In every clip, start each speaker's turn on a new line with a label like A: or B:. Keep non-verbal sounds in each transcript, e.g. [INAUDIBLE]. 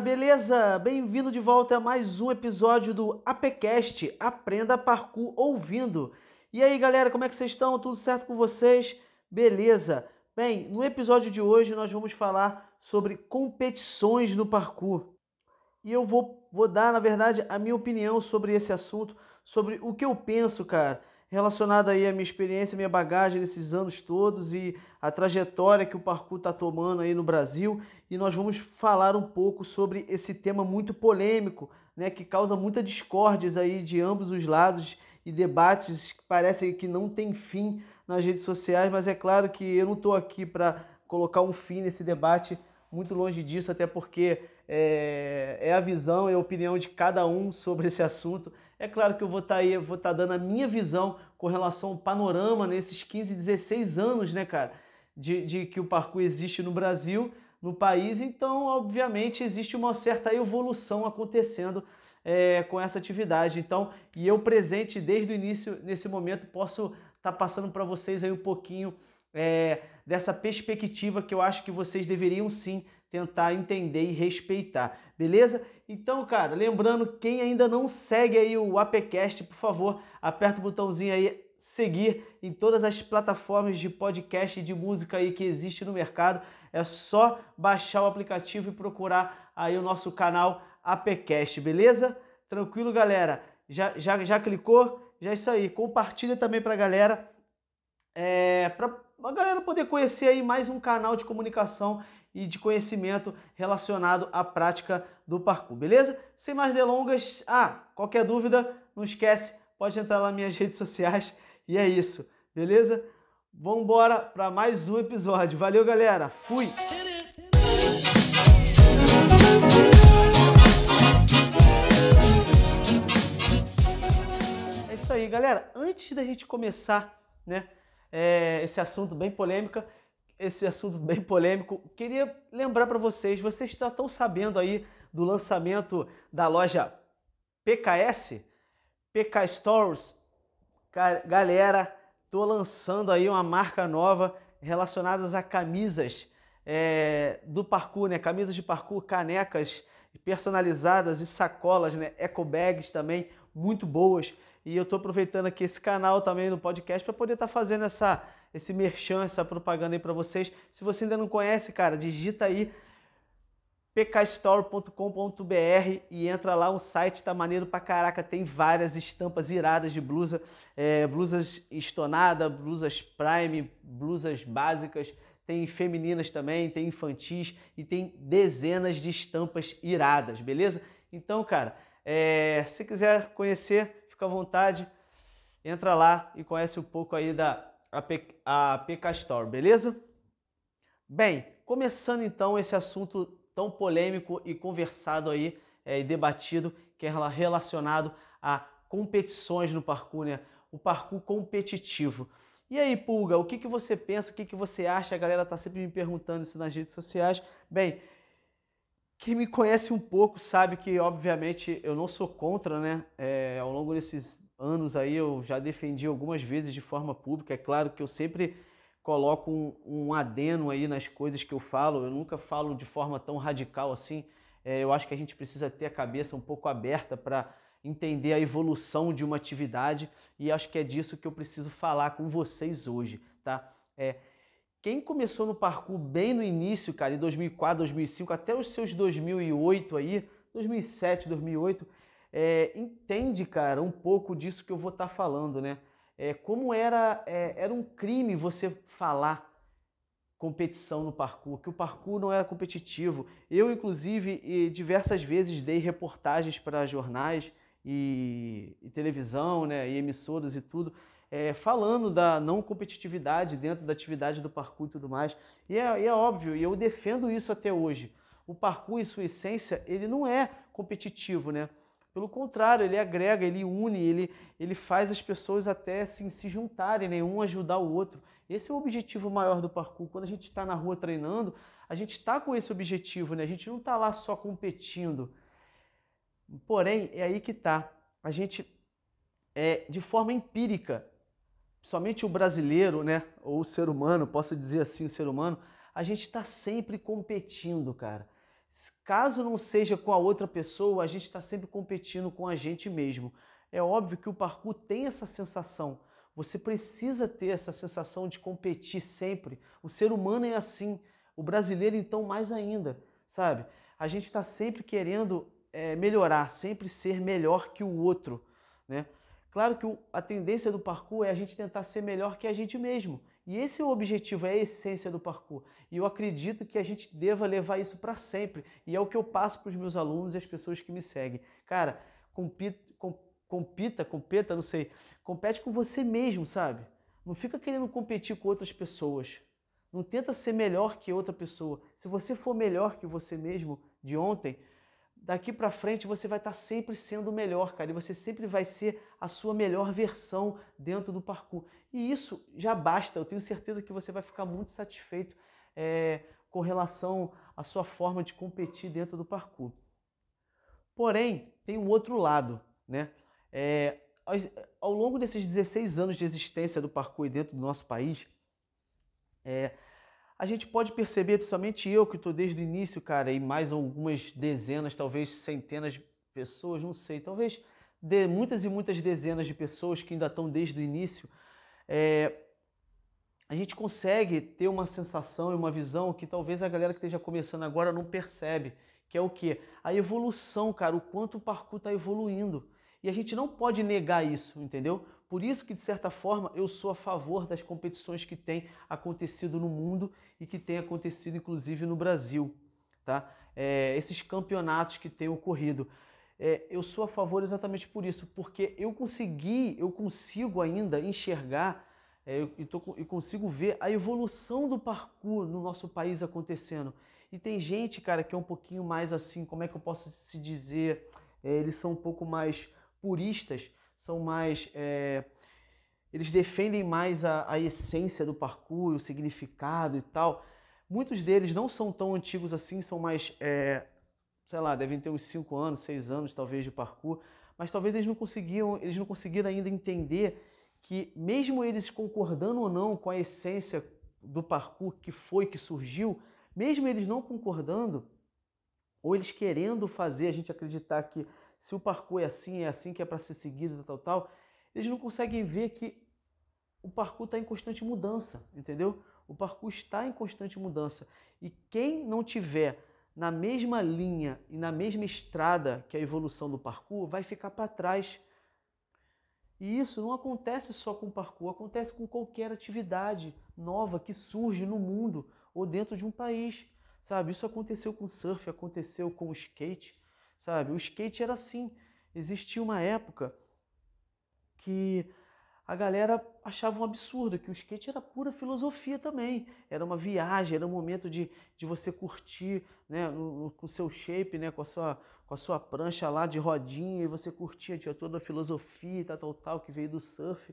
A: Beleza? Bem-vindo de volta a mais um episódio do APCast Aprenda Parkour Ouvindo. E aí galera, como é que vocês estão? Tudo certo com vocês? Beleza? Bem, no episódio de hoje nós vamos falar sobre competições no parkour. E eu vou, vou dar, na verdade, a minha opinião sobre esse assunto, sobre o que eu penso, cara relacionado aí à minha experiência, minha bagagem nesses anos todos e a trajetória que o parkour está tomando aí no Brasil. E nós vamos falar um pouco sobre esse tema muito polêmico, né, que causa muita discórdias aí de ambos os lados e debates que parecem que não tem fim nas redes sociais, mas é claro que eu não estou aqui para colocar um fim nesse debate, muito longe disso, até porque é, é, a visão e a opinião de cada um sobre esse assunto. É claro que eu vou estar tá aí, vou estar tá dando a minha visão com relação ao panorama nesses 15, 16 anos, né, cara, de, de que o parkour existe no Brasil, no país. Então, obviamente, existe uma certa evolução acontecendo é, com essa atividade. Então, e eu presente desde o início, nesse momento, posso estar tá passando para vocês aí um pouquinho é, dessa perspectiva que eu acho que vocês deveriam sim tentar entender e respeitar, beleza? Então, cara, lembrando, quem ainda não segue aí o APcast, por favor, aperta o botãozinho aí seguir em todas as plataformas de podcast e de música aí que existe no mercado. É só baixar o aplicativo e procurar aí o nosso canal APcast, beleza? Tranquilo, galera? Já, já, já clicou? Já é isso aí. Compartilha também pra galera, é, pra a galera poder conhecer aí mais um canal de comunicação e de conhecimento relacionado à prática do parkour, beleza? Sem mais delongas, ah, qualquer dúvida, não esquece, pode entrar lá nas minhas [LAUGHS] redes sociais e é isso, beleza? Vamos embora para mais um episódio. Valeu, galera. Fui. É isso aí, galera. Antes da gente começar, né, é, esse assunto bem polêmica, esse assunto bem polêmico. Queria lembrar para vocês, vocês já estão sabendo aí do lançamento da loja PKS, PK Stores. Galera, tô lançando aí uma marca nova relacionadas a camisas é, do parkour, né? Camisas de parkour, canecas personalizadas e sacolas, né? Eco bags também muito boas. E eu estou aproveitando aqui esse canal também no podcast para poder estar tá fazendo essa esse merchan, essa propaganda aí para vocês. Se você ainda não conhece, cara, digita aí pkstore.com.br e entra lá, o site tá maneiro pra caraca, tem várias estampas iradas de blusa, é, blusas estonada, blusas prime, blusas básicas, tem femininas também, tem infantis e tem dezenas de estampas iradas, beleza? Então, cara, é, se quiser conhecer, fica à vontade, entra lá e conhece um pouco aí da a, P, a PK Store, beleza? Bem, começando então esse assunto tão polêmico e conversado aí é, e debatido, que é relacionado a competições no parkour, né? O parkour competitivo. E aí, Pulga, o que, que você pensa, o que, que você acha? A galera tá sempre me perguntando isso nas redes sociais. Bem, quem me conhece um pouco sabe que, obviamente, eu não sou contra, né? É, ao longo desses anos aí eu já defendi algumas vezes de forma pública. É claro que eu sempre coloco um, um adeno aí nas coisas que eu falo, eu nunca falo de forma tão radical assim. É, eu acho que a gente precisa ter a cabeça um pouco aberta para entender a evolução de uma atividade e acho que é disso que eu preciso falar com vocês hoje, tá? É, quem começou no parkour bem no início, cara, em 2004, 2005, até os seus 2008 aí, 2007, 2008, é, entende, cara, um pouco disso que eu vou estar tá falando, né? É, como era, é, era um crime você falar competição no parkour, que o parkour não era competitivo. Eu, inclusive, diversas vezes dei reportagens para jornais e, e, televisão, né, e emissoras e tudo, é, falando da não competitividade dentro da atividade do parkour e tudo mais. E é, é óbvio, e eu defendo isso até hoje. O parkour, em sua essência, ele não é competitivo, né? Pelo contrário, ele agrega, ele une, ele, ele faz as pessoas até assim, se juntarem, né? um ajudar o outro. Esse é o objetivo maior do parkour. Quando a gente está na rua treinando, a gente está com esse objetivo, né? a gente não está lá só competindo. Porém, é aí que está. A gente, é, de forma empírica, somente o brasileiro, né, ou o ser humano, posso dizer assim, o ser humano, a gente está sempre competindo, cara. Caso não seja com a outra pessoa, a gente está sempre competindo com a gente mesmo. É óbvio que o parkour tem essa sensação. Você precisa ter essa sensação de competir sempre. O ser humano é assim. O brasileiro, então, mais ainda, sabe? A gente está sempre querendo é, melhorar, sempre ser melhor que o outro, né? Claro que a tendência do parkour é a gente tentar ser melhor que a gente mesmo. E esse é o objetivo, é a essência do parkour. E eu acredito que a gente deva levar isso para sempre. E é o que eu passo para os meus alunos e as pessoas que me seguem. Cara, compita, compita, competa, não sei, compete com você mesmo, sabe? Não fica querendo competir com outras pessoas. Não tenta ser melhor que outra pessoa. Se você for melhor que você mesmo de ontem, daqui para frente você vai estar tá sempre sendo melhor, cara, e você sempre vai ser a sua melhor versão dentro do parkour. E isso já basta, eu tenho certeza que você vai ficar muito satisfeito é, com relação à sua forma de competir dentro do parkour. Porém, tem um outro lado, né? É, ao longo desses 16 anos de existência do parkour dentro do nosso país, é, a gente pode perceber, principalmente eu que estou desde o início, cara, e mais algumas dezenas, talvez centenas de pessoas, não sei, talvez de muitas e muitas dezenas de pessoas que ainda estão desde o início, é, a gente consegue ter uma sensação e uma visão que talvez a galera que esteja começando agora não percebe, que é o que? A evolução, cara, o quanto o parkour está evoluindo. E a gente não pode negar isso, entendeu? Por isso que, de certa forma, eu sou a favor das competições que têm acontecido no mundo e que têm acontecido, inclusive, no Brasil. Tá? É, esses campeonatos que têm ocorrido. É, eu sou a favor exatamente por isso, porque eu consegui, eu consigo ainda enxergar é, e, tô, e consigo ver a evolução do parkour no nosso país acontecendo. E tem gente, cara, que é um pouquinho mais assim, como é que eu posso se dizer? É, eles são um pouco mais puristas são mais. É, eles defendem mais a, a essência do parkour, o significado e tal. Muitos deles não são tão antigos assim, são mais, é, sei lá, devem ter uns 5 anos, 6 anos talvez de parkour, mas talvez eles não conseguiam, eles não conseguiram ainda entender que mesmo eles concordando ou não com a essência do parkour que foi que surgiu, mesmo eles não concordando ou eles querendo fazer a gente acreditar que se o parkour é assim, é assim que é para ser seguido, tal, tal, eles não conseguem ver que o parkour está em constante mudança, entendeu? O parkour está em constante mudança. E quem não tiver na mesma linha e na mesma estrada que a evolução do parkour vai ficar para trás. E isso não acontece só com o parkour, acontece com qualquer atividade nova que surge no mundo ou dentro de um país. Sabe? Isso aconteceu com o surf, aconteceu com o skate, sabe? O skate era assim. Existia uma época que a galera achava um absurdo, que o skate era pura filosofia também. Era uma viagem, era um momento de, de você curtir né, no, com o seu shape, né, com, a sua, com a sua prancha lá de rodinha, e você curtia, tinha toda a filosofia tal, tal, tal, que veio do surf.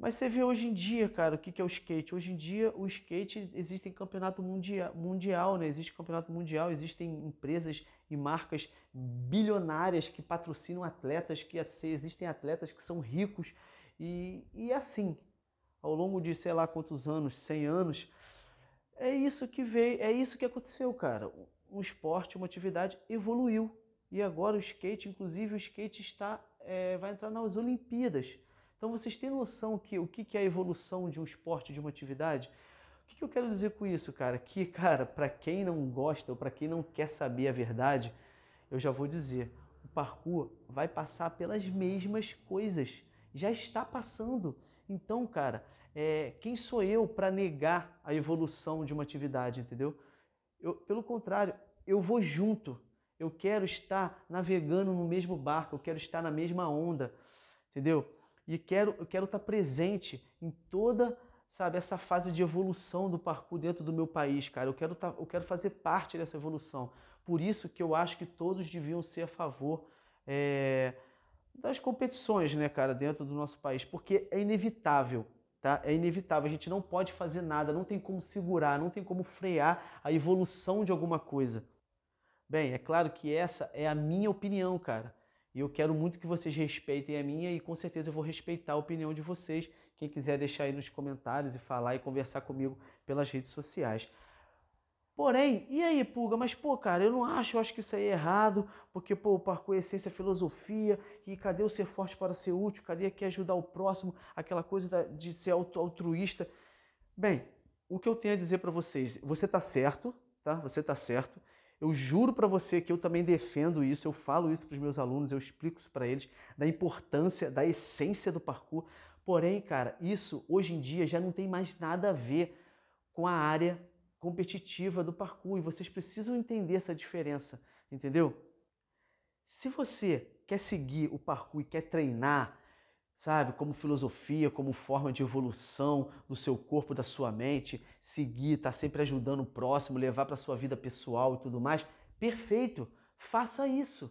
A: Mas você vê hoje em dia, cara, o que é o skate? Hoje em dia, o skate existem campeonato mundial, mundial, né? Existe campeonato mundial, existem empresas e marcas bilionárias que patrocinam atletas, que existem atletas que são ricos. E, e assim, ao longo de sei lá quantos anos, 100 anos, é isso que veio, é isso que aconteceu, cara. Um esporte, uma atividade evoluiu. E agora o skate, inclusive o skate está, é, vai entrar nas Olimpíadas. Então vocês têm noção que o que é a evolução de um esporte, de uma atividade? O que eu quero dizer com isso, cara? Que, [LAUGHS] cara, para quem não gosta ou para quem não quer saber a verdade, eu já vou dizer, o parkour vai passar pelas mesmas coisas. Já está passando. Então, cara, é, quem sou eu para negar a evolução de uma atividade, entendeu? Eu, pelo contrário, eu vou junto. Eu quero estar navegando no mesmo barco, eu quero estar na mesma onda, entendeu? E quero, eu quero estar presente em toda sabe, essa fase de evolução do parkour dentro do meu país, cara. Eu quero, tá, eu quero fazer parte dessa evolução. Por isso que eu acho que todos deviam ser a favor é, das competições, né, cara, dentro do nosso país, porque é inevitável. Tá? É inevitável, a gente não pode fazer nada, não tem como segurar, não tem como frear a evolução de alguma coisa. Bem, é claro que essa é a minha opinião, cara. E eu quero muito que vocês respeitem a minha e com certeza eu vou respeitar a opinião de vocês. Quem quiser deixar aí nos comentários e falar e conversar comigo pelas redes sociais. Porém, e aí, Pulga? Mas, pô, cara, eu não acho, eu acho que isso aí é errado, porque, pô, o parkour é essência é filosofia, e cadê o ser forte para ser útil? Cadê aqui ajudar o próximo? Aquela coisa de ser altruísta. Bem, o que eu tenho a dizer para vocês, você tá certo, tá? Você tá certo. Eu juro para você que eu também defendo isso, eu falo isso para os meus alunos, eu explico isso para eles, da importância, da essência do parkour. Porém, cara, isso hoje em dia já não tem mais nada a ver com a área competitiva do parkour e vocês precisam entender essa diferença, entendeu? Se você quer seguir o parkour e quer treinar, sabe, como filosofia, como forma de evolução do seu corpo, da sua mente, seguir, estar tá sempre ajudando o próximo, levar para sua vida pessoal e tudo mais, perfeito, faça isso.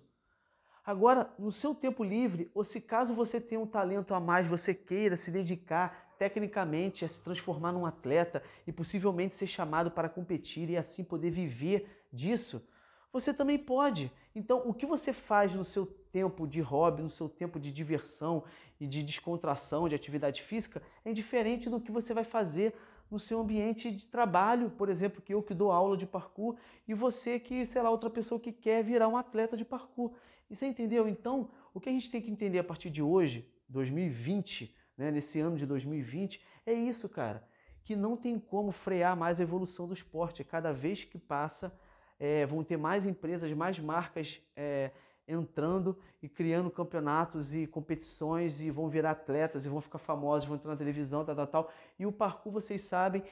A: Agora, no seu tempo livre, ou se caso você tenha um talento a mais, você queira se dedicar tecnicamente a se transformar num atleta e possivelmente ser chamado para competir e assim poder viver disso, você também pode. Então, o que você faz no seu tempo de hobby, no seu tempo de diversão e de descontração, de atividade física, é diferente do que você vai fazer no seu ambiente de trabalho, por exemplo, que eu que dou aula de parkour e você que, sei lá, outra pessoa que quer virar um atleta de parkour. E você entendeu? Então, o que a gente tem que entender a partir de hoje, 2020, né, nesse ano de 2020, é isso, cara, que não tem como frear mais a evolução do esporte. Cada vez que passa, é, vão ter mais empresas, mais marcas é, entrando e criando campeonatos e competições e vão virar atletas e vão ficar famosos, vão entrar na televisão, tal, tal, tal. E o parkour, vocês sabem,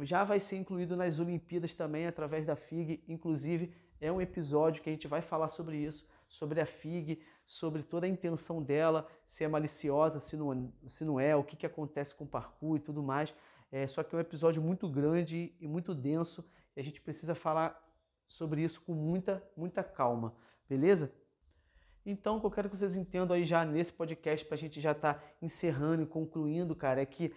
A: já vai ser incluído nas Olimpíadas também através da FIG. Inclusive, é um episódio que a gente vai falar sobre isso, sobre a FIG, sobre toda a intenção dela, se é maliciosa, se não, se não é, o que, que acontece com o parkour e tudo mais. É, só que é um episódio muito grande e muito denso e a gente precisa falar sobre isso com muita, muita calma, beleza? Então, o que eu quero que vocês entendam aí já nesse podcast, para a gente já estar tá encerrando e concluindo, cara, é que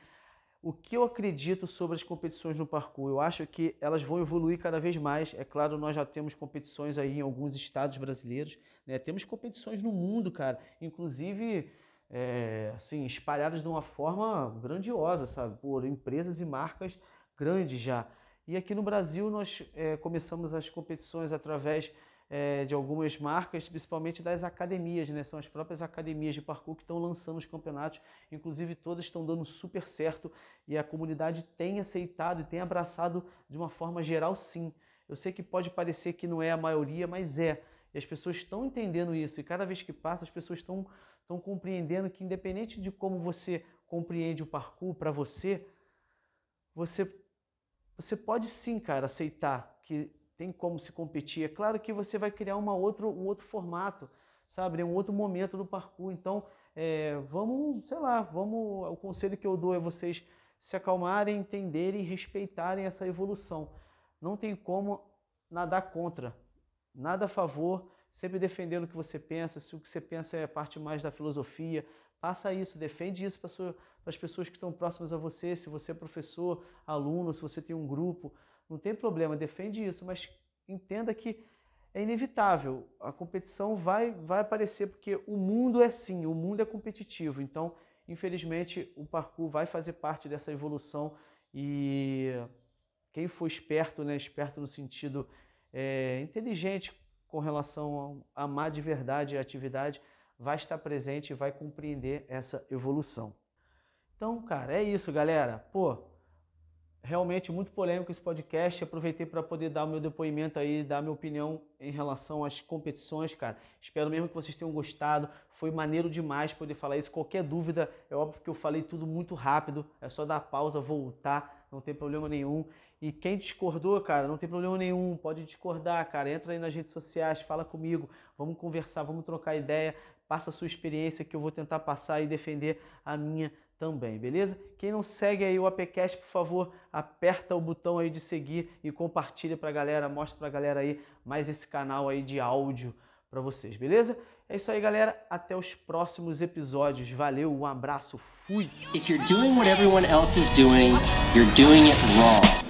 A: o que eu acredito sobre as competições no parkour? Eu acho que elas vão evoluir cada vez mais. É claro, nós já temos competições aí em alguns estados brasileiros, né? Temos competições no mundo, cara, inclusive é, assim, espalhadas de uma forma grandiosa, sabe? Por empresas e marcas grandes já. E aqui no Brasil nós é, começamos as competições através é, de algumas marcas, principalmente das academias, né? São as próprias academias de parkour que estão lançando os campeonatos. Inclusive, todas estão dando super certo e a comunidade tem aceitado e tem abraçado de uma forma geral, sim. Eu sei que pode parecer que não é a maioria, mas é. E as pessoas estão entendendo isso. E cada vez que passa, as pessoas estão, estão compreendendo que, independente de como você compreende o parkour para você, você, você pode sim, cara, aceitar que tem como se competir. É claro que você vai criar uma outra, um outro formato, sabe? Um outro momento do parkour. Então, é, vamos, sei lá, vamos. O conselho que eu dou é vocês se acalmarem, entenderem e respeitarem essa evolução. Não tem como nadar contra, nada a favor, sempre defendendo o que você pensa. Se o que você pensa é parte mais da filosofia, passa isso, defende isso para, sua, as pessoas que estão próximas a você. Se você é professor, aluno, se você tem um grupo, não tem problema, defende isso, mas entenda que é inevitável. A competição vai, vai aparecer porque o mundo é assim, o mundo é competitivo. Então, infelizmente, o parkour vai fazer parte dessa evolução e quem for esperto, né, esperto no sentido é, inteligente com relação a amar de verdade a atividade, vai estar presente e vai compreender essa evolução. Então, cara, é isso, galera. Pô, realmente muito polêmico esse podcast. Aproveitei para poder dar o meu depoimento aí, dar a minha opinião em relação às competições, cara. Espero mesmo que vocês tenham gostado. Foi maneiro demais poder falar isso. Qualquer dúvida, é óbvio que eu falei tudo muito rápido. É só dar pausa, voltar, não tem problema nenhum. E quem discordou, cara, não tem problema nenhum. Pode discordar, cara. Entra aí nas redes sociais, fala comigo. Vamos conversar, vamos trocar ideia. Passa a sua experiência que eu vou tentar passar e defender a minha também, beleza? Quem não segue aí o APCast, por favor, aperta o botão aí de seguir e compartilha pra galera, mostra pra galera aí mais esse canal aí de áudio para vocês, beleza? É isso aí, galera. Até os próximos episódios. Valeu, um abraço, fui. If you're doing what everyone else is doing, you're doing it wrong.